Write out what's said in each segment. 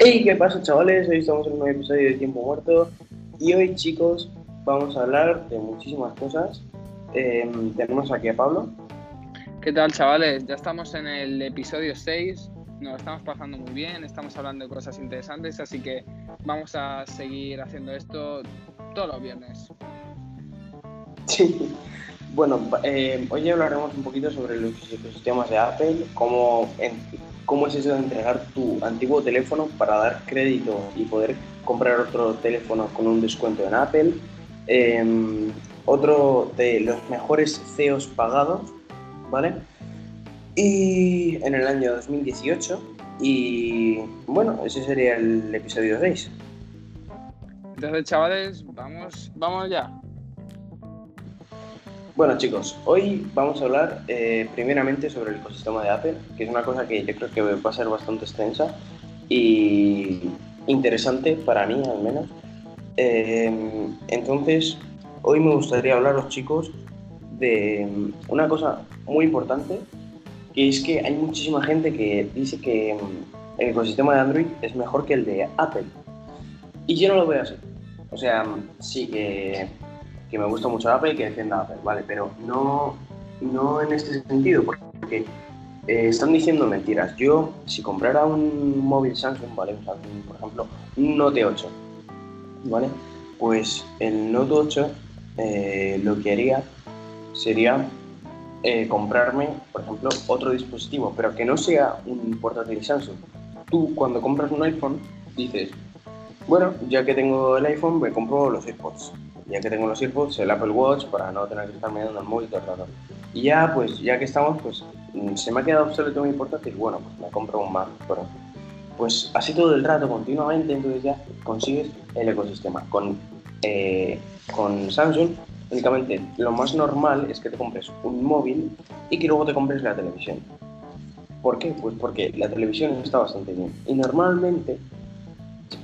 Hey, ¿qué pasa chavales? Hoy estamos en un nuevo episodio de Tiempo Muerto y hoy chicos vamos a hablar de muchísimas cosas. Em, tenemos aquí a Pablo. ¿Qué tal chavales? Ya estamos en el episodio 6, nos estamos pasando muy bien, estamos hablando de cosas interesantes, así que vamos a seguir haciendo esto todos los viernes. Sí. Bueno, eh, hoy hablaremos un poquito sobre los ecosistemas de Apple, cómo, cómo es eso de entregar tu antiguo teléfono para dar crédito y poder comprar otro teléfono con un descuento en Apple. Em, otro de los mejores CEOs pagados, ¿vale? Y en el año 2018. Y bueno, ese sería el episodio 6. Entonces, chavales, vamos, vamos ya. Bueno chicos, hoy vamos a hablar eh, primeramente sobre el ecosistema de Apple, que es una cosa que yo creo que va a ser bastante extensa y interesante para mí al menos. Eh, entonces, hoy me gustaría hablaros chicos de una cosa muy importante, que es que hay muchísima gente que dice que mm, el ecosistema de Android es mejor que el de Apple. Y yo no lo veo así. O sea, sí que que me gusta mucho Apple y que defienda Apple, ¿vale? Pero no, no en este sentido, porque eh, están diciendo mentiras. Yo, si comprara un móvil Samsung, ¿vale? Un por ejemplo, un Note 8, ¿vale? Pues el Note 8 eh, lo que haría sería eh, comprarme, por ejemplo, otro dispositivo, pero que no sea un portátil Samsung. Tú, cuando compras un iPhone, dices, bueno, ya que tengo el iPhone, me compro los AirPods ya que tengo los AirPods, el Apple Watch para no tener que estar mirando el móvil todo el rato. Y ya, pues, ya que estamos, pues, mm, se me ha quedado obsoleto mi portátil, bueno, pues me compro un Mac Pro. Pues así todo el rato, continuamente, entonces ya consigues el ecosistema. Con, eh, con Samsung, únicamente lo más normal es que te compres un móvil y que luego te compres la televisión. ¿Por qué? Pues porque la televisión está bastante bien. Y normalmente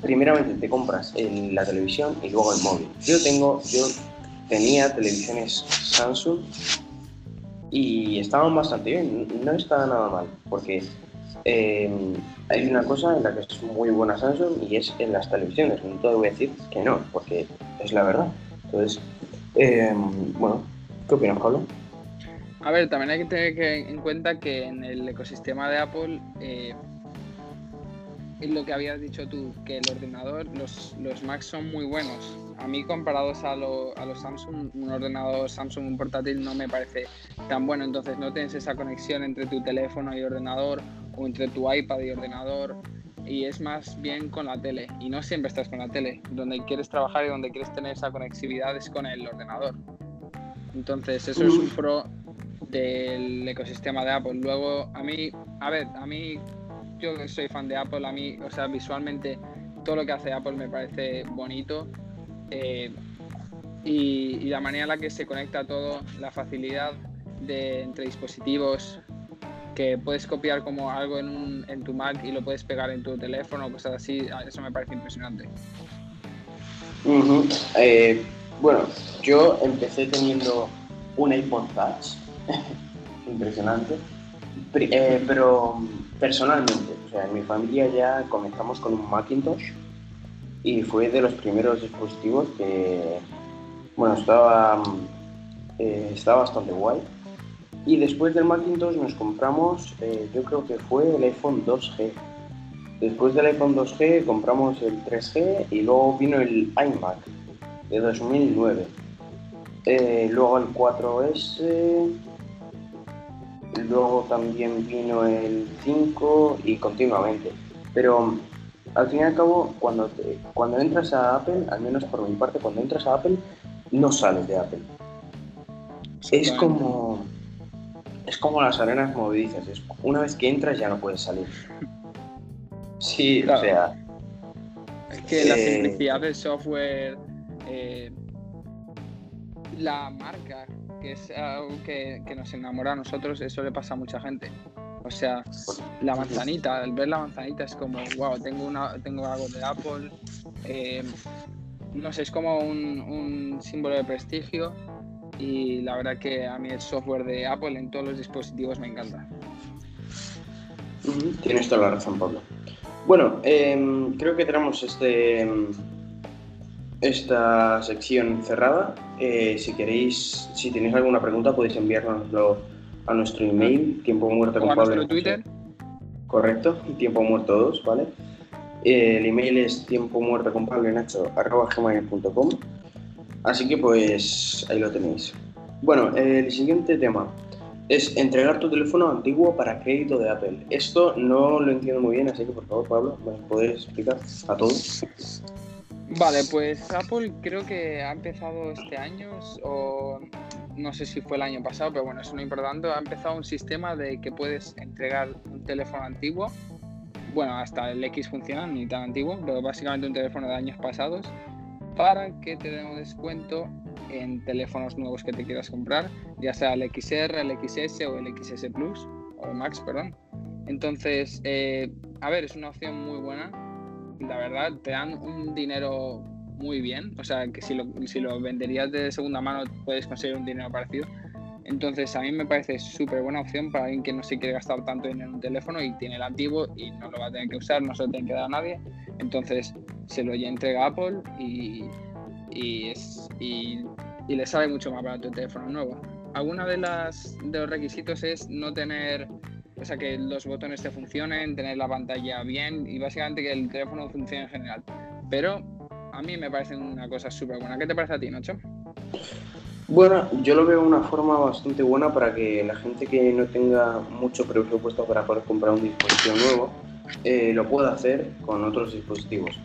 primeramente te compras la televisión y luego el móvil. Yo tengo, yo tenía televisiones Samsung y estaban bastante bien, no estaba nada mal, porque eh, hay una cosa en la que es muy buena Samsung y es en las televisiones. No te voy a decir que no, porque es la verdad. Entonces, eh, bueno, ¿qué opinas, Pablo? A ver, también hay que tener en cuenta que en el ecosistema de Apple eh, lo que habías dicho tú, que el ordenador, los, los Macs son muy buenos. A mí comparados a, a los Samsung, un ordenador Samsung, un portátil no me parece tan bueno. Entonces no tienes esa conexión entre tu teléfono y ordenador o entre tu iPad y ordenador. Y es más bien con la tele. Y no siempre estás con la tele. Donde quieres trabajar y donde quieres tener esa conectividad es con el ordenador. Entonces eso es un pro del ecosistema de Apple. Luego, a mí, a ver, a mí yo que soy fan de Apple, a mí, o sea, visualmente todo lo que hace Apple me parece bonito. Eh, y, la manera en la que se conecta todo, la facilidad de entre dispositivos, que puedes copiar como algo en, un, en tu Mac y lo puedes pegar en tu teléfono, cosas así, eso me parece impresionante. Eh, bueno, yo empecé teniendo un iPod Touch, impresionante, eh, pero personalmente, o sea, en mi familia ya comenzamos con un Macintosh y fue de los primeros dispositivos que, bueno, estaba, eh, estaba bastante guay. Y después del Macintosh nos compramos, eh, yo creo que fue el iPhone 2G. Después del iPhone 2G compramos el 3G y luego vino el iMac de 2009. Eh, luego el 4S, luego también vino el 5 y continuamente. Pero al fin y al cabo, cuando, cuando entras a Apple, al menos por mi parte, cuando entras a Apple, no sales de Apple. Es como, es como las arenas movedizas. Es, una vez que entras ya no puedes salir. Sí, o sea... Es que la eh, simplicidad del software, eh, la marca que es algo que, nos enamora a nosotros, eso le pasa a mucha gente. O sea, la manzanita, el ver la manzanita es como, wow, tengo, una, tengo algo de Apple. Eh, no sé, es como un, símbolo de prestigio y la verdad que a mí el software de Apple en todos los dispositivos me encanta. Tienes toda la razón, Pablo. Bueno, em, creo que tenemos este, em, esta sección cerrada. Eh, si queréis, si tenéis alguna pregunta, podéis enviárnoslo a nuestro email, tiempo muerto con Pablo. Twitter. Correcto, tiempo muerto 2, ¿vale? Eh, el email es tiempo muerto con Pablo Nacho, Así que pues ahí lo tenéis. Bueno, el siguiente tema es entregar tu teléfono antiguo para crédito de Apple. Esto no lo entiendo muy bien, así que por favor, Pablo, ¿me puedes explicar a todos? Vale, pues Apple creo que ha empezado este año, o no sé si fue el año pasado, pero bueno, es lo importante, ha empezado un sistema de que puedes entregar un teléfono antiguo, bueno, hasta el X funciona, ni tan antiguo, pero básicamente un teléfono de años pasados, para que te den un descuento en teléfonos nuevos que te quieras comprar, ya sea el XR, el XS o el XS Plus, o el Max, perdón. Entonces, eh, a ver, es una opción muy buena. La verdad, te dan un dinero muy bien. O sea, que si lo, si lo venderías de segunda mano, puedes conseguir un dinero parecido. Entonces, a mí me parece súper buena opción para alguien que no se quiere gastar tanto dinero en un teléfono y tiene el antiguo y no lo va a tener que usar, no se lo tiene que dar a nadie. Entonces, se lo ya entrega Apple y, y, le sale mucho más barato el teléfono nuevo. Alguna de de los requisitos es no tener, o sea, que los botones te funcionen, tener la pantalla bien y básicamente que el teléfono funcione en general. Pero a mí me parece una cosa súper buena. ¿Qué te parece a ti, Nacho? Bueno, yo lo veo una forma bastante buena para que la gente que no tenga mucho presupuesto para poder comprar un dispositivo nuevo eh, lo pueda hacer con otros dispositivos.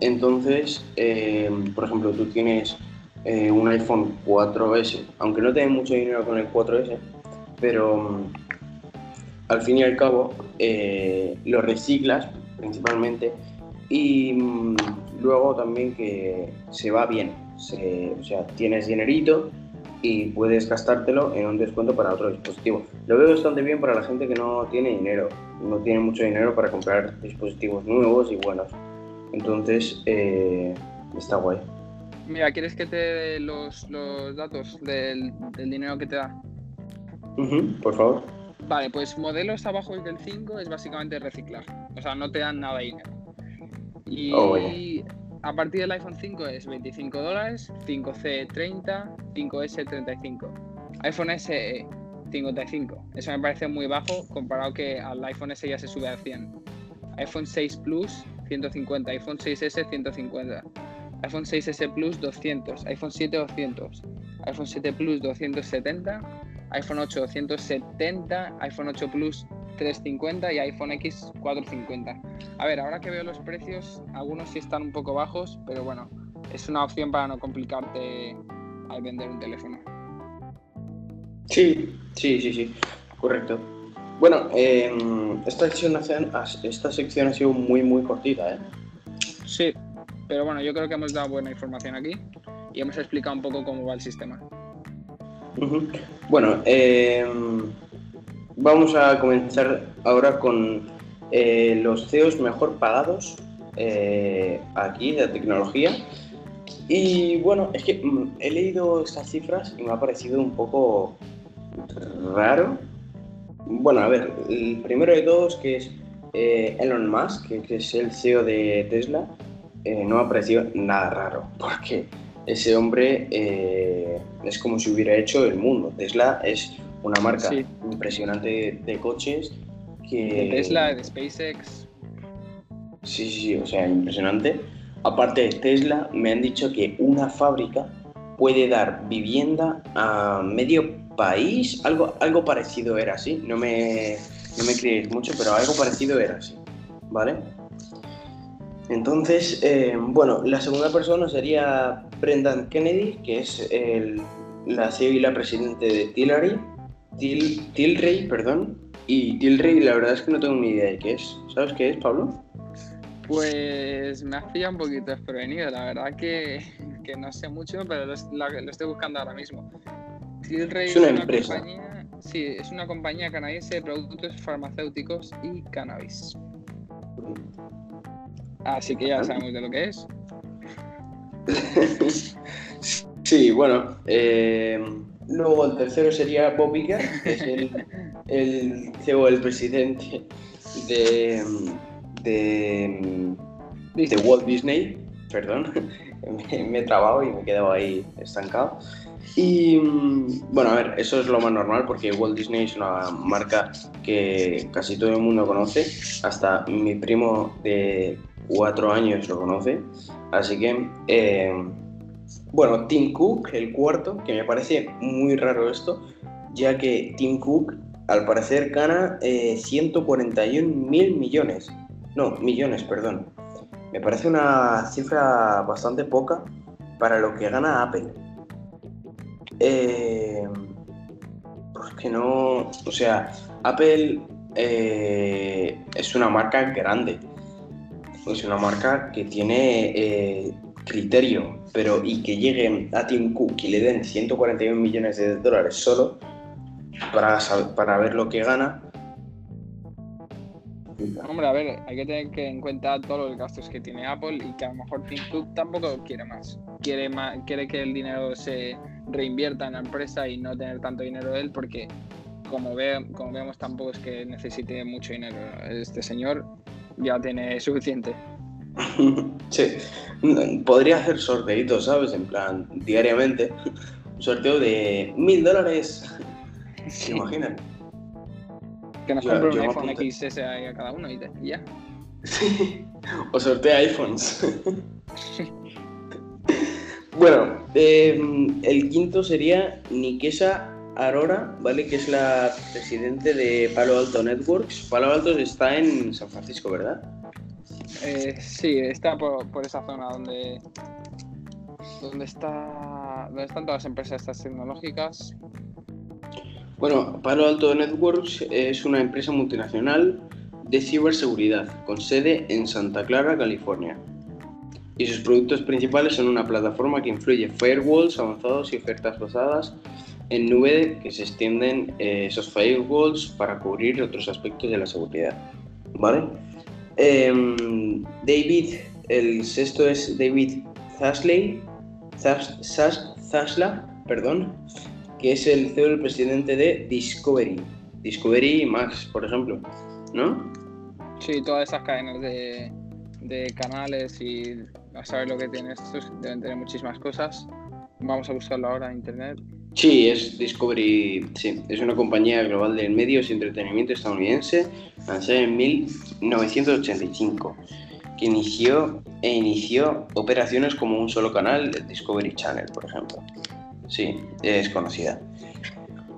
Entonces, eh, por ejemplo, tú tienes eh, un iPhone 4S, aunque no tengas mucho dinero con el 4S, pero mm, al fin y al cabo eh, lo reciclas principalmente y mm, luego también que se va bien, o sea, tienes dinerito y puedes gastártelo en un descuento para otro dispositivo. Lo veo bastante bien para la gente que no tiene dinero, no tiene mucho dinero para comprar dispositivos nuevos y buenos. Entonces, eh, está guay. Mira, ¿quieres que te dé los, datos del, dinero que te da? por favor. Vale, pues modelos abajo del 5 es básicamente reciclar. O sea, no te dan nada de dinero. Y oh, a partir del iPhone 5 es 25 dólares, 5C 30, 5S 35. iPhone SE 55. Eso me parece muy bajo comparado que al iPhone S ya se sube a 100. iPhone 6 Plus 150, iPhone 6S 150, iPhone 6S Plus 200, iPhone 7 200, iPhone 7 Plus 270, iPhone 8 270, iPhone 8 Plus 350 y iPhone X 450. A ver, ahora que veo los precios, algunos sí están un poco bajos, pero bueno, es una opción para no complicarte al vender un teléfono. Sí, sí, sí, sí, correcto. Bueno, em, esta, sección, esta sección ha sido muy, muy cortita, ¿eh? Sí, pero bueno, yo creo que hemos dado buena información aquí y hemos explicado un poco cómo va el sistema. Bueno, em, vamos a comenzar ahora con eh, los CEOs mejor pagados eh, aquí de tecnología. Y bueno, es que mm, he leído estas cifras y me ha parecido un poco raro bueno, a ver, el primero de todos que es eh, Elon Musk, que, es el CEO de Tesla, no me ha parecido nada raro, porque ese hombre eh, es como si hubiera hecho el mundo. Tesla es una marca impresionante de, coches que... De Tesla, de SpaceX. Sí, sí, sí, o sea, impresionante. Aparte de Tesla, me han dicho que una fábrica puede dar vivienda a medio país, algo, algo parecido era así, no me, no me creéis mucho, pero algo parecido era así, ¿vale? Entonces, eh, bueno, la segunda persona sería Brendan Kennedy, que es el, la CEO y la presidente de Tilray, Til, Tilray, perdón, y Tilray la verdad es que no tengo ni idea de qué es. ¿Sabes qué es, Pablo? Pues me hacía un poquito desprevenido, la verdad que, que no sé mucho, pero lo, lo, estoy buscando ahora mismo es una, empresa. Compañía, sí, es una compañía canadiense de productos farmacéuticos y cannabis. Así que ya sabemos de lo que es. sí, bueno. Eh, luego el tercero sería Bob Iger, que es el, el CEO, el presidente de, de, de Walt Disney, perdón, me, me he trabado y me he quedado ahí estancado. Y mm, bueno, a ver, eso es lo más normal porque Walt Disney es una marca que casi todo el mundo conoce, hasta mi primo de cuatro años lo conoce, así que, eh, bueno, Tim Cook, el cuarto, que me parece muy raro esto, ya que Tim Cook al parecer gana 141 eh, mil millones, no, millones, perdón. Me parece una cifra bastante poca para lo que gana Apple. Eh, porque no, o sea, Apple eh, es una marca grande, es una marca que tiene eh, criterio, pero y que lleguen a Tim Cook y le den 141 millones de dólares solo para, para ver lo que gana, Hombre, a ver, hay que tener en cuenta todos los gastos que tiene Apple y que a lo mejor Tim Cook tampoco quiere más. Quiere, más, quiere que el dinero se reinvierta en la empresa y no tener tanto dinero él porque como, ve, como vemos tampoco es que necesite mucho dinero. Este señor ya tiene suficiente. sí, podría hacer sorteitos, ¿sabes? En plan, diariamente. Un sorteo de mil dólares. ¿Se imaginan? Que nos compre un iPhone XS a cada uno y, ya. o sortea iPhones. bueno, em, el quinto sería Nikesa Arora, ¿vale? Que es la presidente de Palo Alto Networks. Palo Alto está en San Francisco, ¿verdad? Eh, sí, está por, esa zona donde, donde, está, donde están todas las empresas estas tecnológicas. Bueno, Palo Alto Networks es una empresa multinacional de ciberseguridad con sede en Santa Clara, California. Y sus productos principales son una plataforma que incluye firewalls avanzados y ofertas basadas en nube que se extienden eh, esos firewalls para cubrir otros aspectos de la seguridad. ¿Vale? Em, David, el sexto es David Zasley, Zasla, perdón, que es el CEO el presidente de Discovery. Discovery Max, por ejemplo, ¿no? Sí, todas esas cadenas de, canales y a saber lo que tiene esto, deben tener muchísimas cosas. Vamos a buscarlo ahora en internet. Sí, es Discovery, sí, es una compañía global de medios y entretenimiento estadounidense, lanzada en 1985, que inició e inició operaciones como un solo canal, el Discovery Channel, por ejemplo. Sí, es conocida.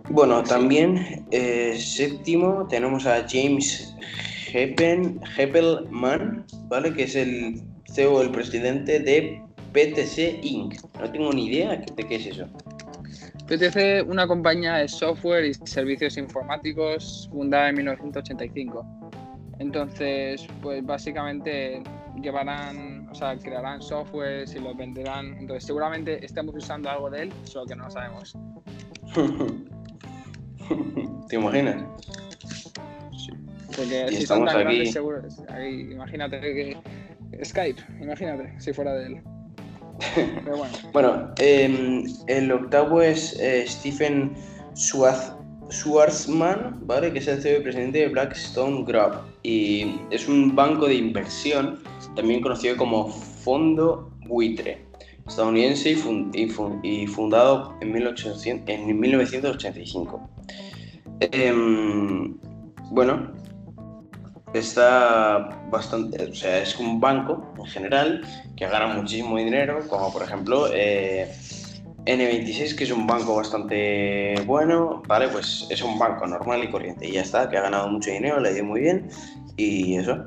Bueno, también eh, séptimo tenemos a James Heppelman, ¿vale? Que es el CEO, el presidente de PTC Inc. No tengo ni idea de qué es eso. PTC, una compañía de software y servicios informáticos fundada en 1985. Entonces, pues básicamente llevarán, o sea, crearán software y lo venderán. Entonces, seguramente estemos usando algo de él, solo que no lo sabemos. ¿Te imaginas? Sí. Porque si estamos tan aquí... seguro, imagínate que Skype, imagínate si fuera de él. Bueno. em, el octavo es eh, Stephen Schwarzman, ¿vale? Que es el CEO presidente de Blackstone Group. Y es un banco de inversión también conocido como Fondo Buitre, estadounidense y, fundado en, 1985. Em, bueno, está bastante, o sea, es un banco en general que gana muchísimo dinero, como por ejemplo eh, N26, que es un banco bastante bueno, ¿vale? Pues es un banco normal y corriente y ya está, que ha ganado mucho dinero, le ha ido muy bien y eso.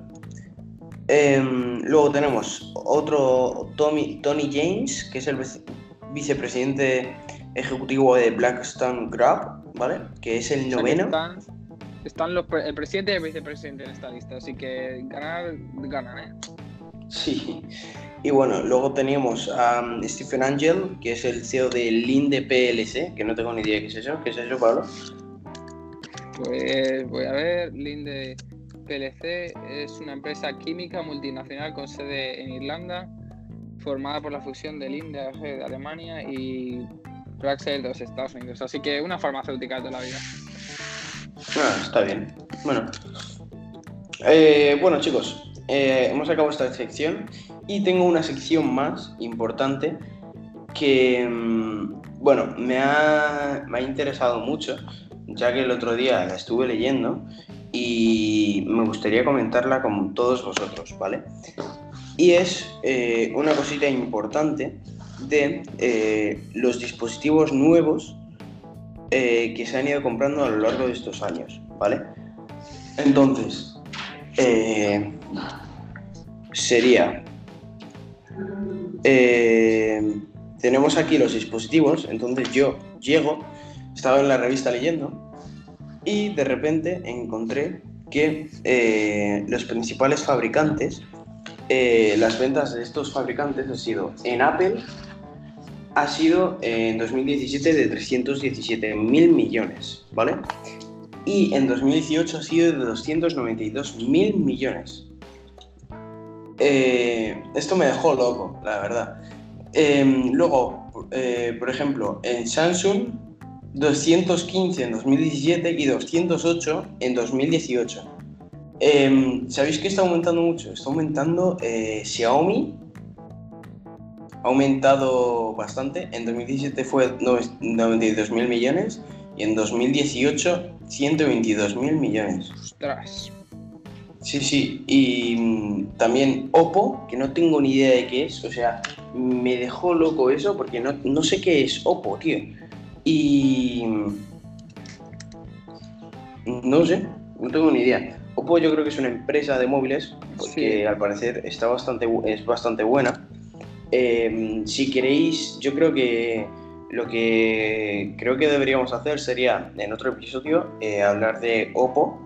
Em, luego tenemos otro Tommy, Tony James, que es el vicepresidente ejecutivo de Blackstone Group, ¿vale? Que es el noveno. Están, los, el presidente y el vicepresidente en esta lista, así que ganar, ganan, ¿eh? Sí. Y bueno, luego tenemos a um, Stephen Angel, que es el CEO de Linde PLC, que no tengo ni idea qué es eso. ¿Qué es eso, Pablo? Pues voy a ver, Linde PLC es una empresa química multinacional con sede en Irlanda, formada por la fusión de Linde de Alemania y Praxel de los Estados Unidos. Así que una farmacéutica de la vida. Ah, está bien. Bueno. Eh, bueno, chicos, eh, hemos acabado esta sección y tengo una sección más importante que, mm, bueno, me ha, me ha interesado mucho, ya que el otro día la estuve leyendo y me gustaría comentarla con todos vosotros, ¿vale? Y es eh, una cosita importante de los dispositivos nuevos eh, que se han ido comprando a lo largo de estos años, ¿vale? Entonces, sería... tenemos aquí los dispositivos, entonces yo llego, estaba en la revista leyendo y de repente encontré que eh, los principales fabricantes, eh, las ventas de estos fabricantes han sido en Apple, ha sido en 2017 de 317 mil millones, ¿vale? Y en 2018 ha sido de 292 mil millones. Eh, esto me dejó loco, la verdad. Em, luego, por ejemplo, en Samsung 215 en 2017 y 208 en 2018. Em, ¿Sabéis que está aumentando mucho? Está aumentando eh, Xiaomi. Ha aumentado bastante. En 2017 fue 92 mil millones y en 2018 122 mil millones. Ostras. Sí, sí. Y mm, también Oppo, que no tengo ni idea de qué es. O sea, me dejó loco eso porque no, no sé qué es Oppo, tío. Y. No sé, no tengo ni idea. Oppo yo creo que es una empresa de móviles, porque al parecer está bastante, es bastante buena. Em, si queréis, yo creo que lo que creo que deberíamos hacer sería en otro episodio eh, hablar de Oppo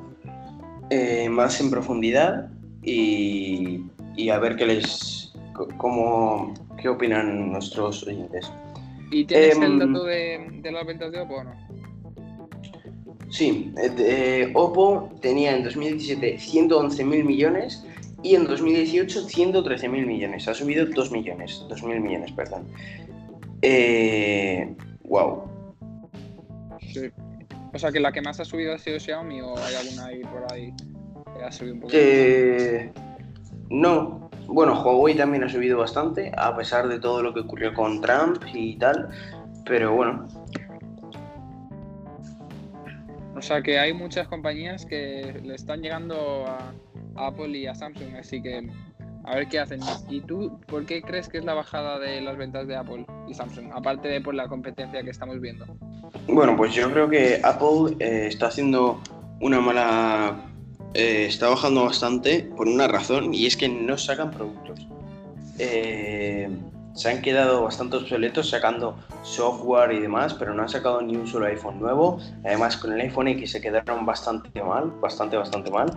eh, más en profundidad y, y, a ver qué les cómo, qué opinan nuestros oyentes. ¿Y tienes el em, dato de, las ventas de Oppo o no? Sí, eh, Oppo tenía en 2017 111 mil millones y en 2018 113 mil millones. Ha subido 2 millones, 2 mil millones, perdón. Eh, wow. Sí. O sea que la que más ha subido ha sido Xiaomi o hay alguna ahí por ahí que ha subido un poco. Eh, no, bueno, Huawei también ha subido bastante, a pesar de todo lo que ocurrió con Trump y tal, pero bueno. O sea que hay muchas compañías que le están llegando a, Apple y a Samsung, así que a ver qué hacen. ¿Y tú por qué crees que es la bajada de las ventas de Apple y Samsung? Aparte de por la competencia que estamos viendo. Bueno, pues yo creo que Apple eh, está haciendo una mala eh, está bajando bastante por una razón y es que no sacan productos. Eh, se han quedado bastante obsoletos sacando software y demás, pero no han sacado ni un solo iPhone nuevo. Además, con el iPhone X se quedaron bastante mal, bastante, bastante mal.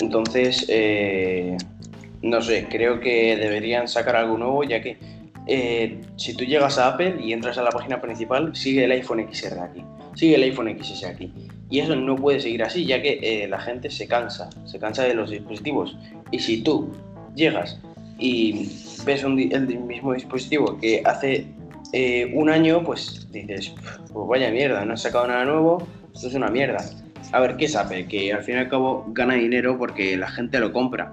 Entonces, eh, no sé, creo que deberían sacar algo nuevo, ya que si tú llegas a Apple y entras a la página principal, sigue el iPhone XR aquí, sigue el iPhone XS aquí. Y eso no puede seguir así, ya que eh, la gente se cansa, se cansa de los dispositivos. Y si tú llegas y ves el mismo dispositivo que hace eh, un año, pues dices, pues vaya mierda, no has sacado nada nuevo, esto es una mierda. A ver, ¿qué sabe? Que al fin y al cabo gana dinero porque la gente lo compra.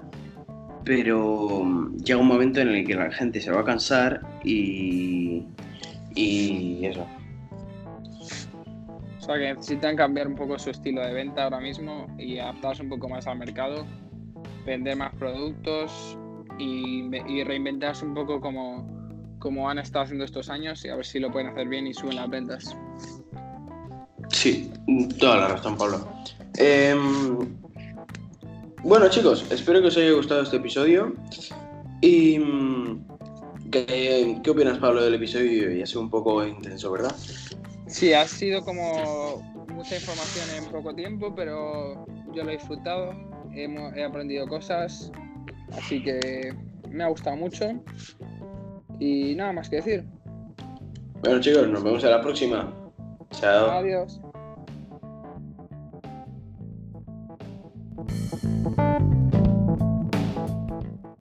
Pero mm, llega un momento en el que la gente se va a cansar y, y eso. O sea que necesitan cambiar un poco su estilo de venta ahora mismo y adaptarse un poco más al mercado, vender más productos y, reinventarse un poco como, como han estado haciendo estos años y a ver si lo pueden hacer bien y suben las ventas. Sí, toda la razón, Pablo. Em, bueno, chicos, espero que os haya gustado este episodio. Y. ¿Qué, qué opinas, Pablo, del episodio? Ya sido un poco intenso, ¿verdad? Sí, ha sido como mucha información en poco tiempo, pero yo lo he disfrutado, he aprendido cosas, así que me ha gustado mucho. Y nada más que decir. Bueno chicos, nos vemos en la próxima. Chao. Adiós.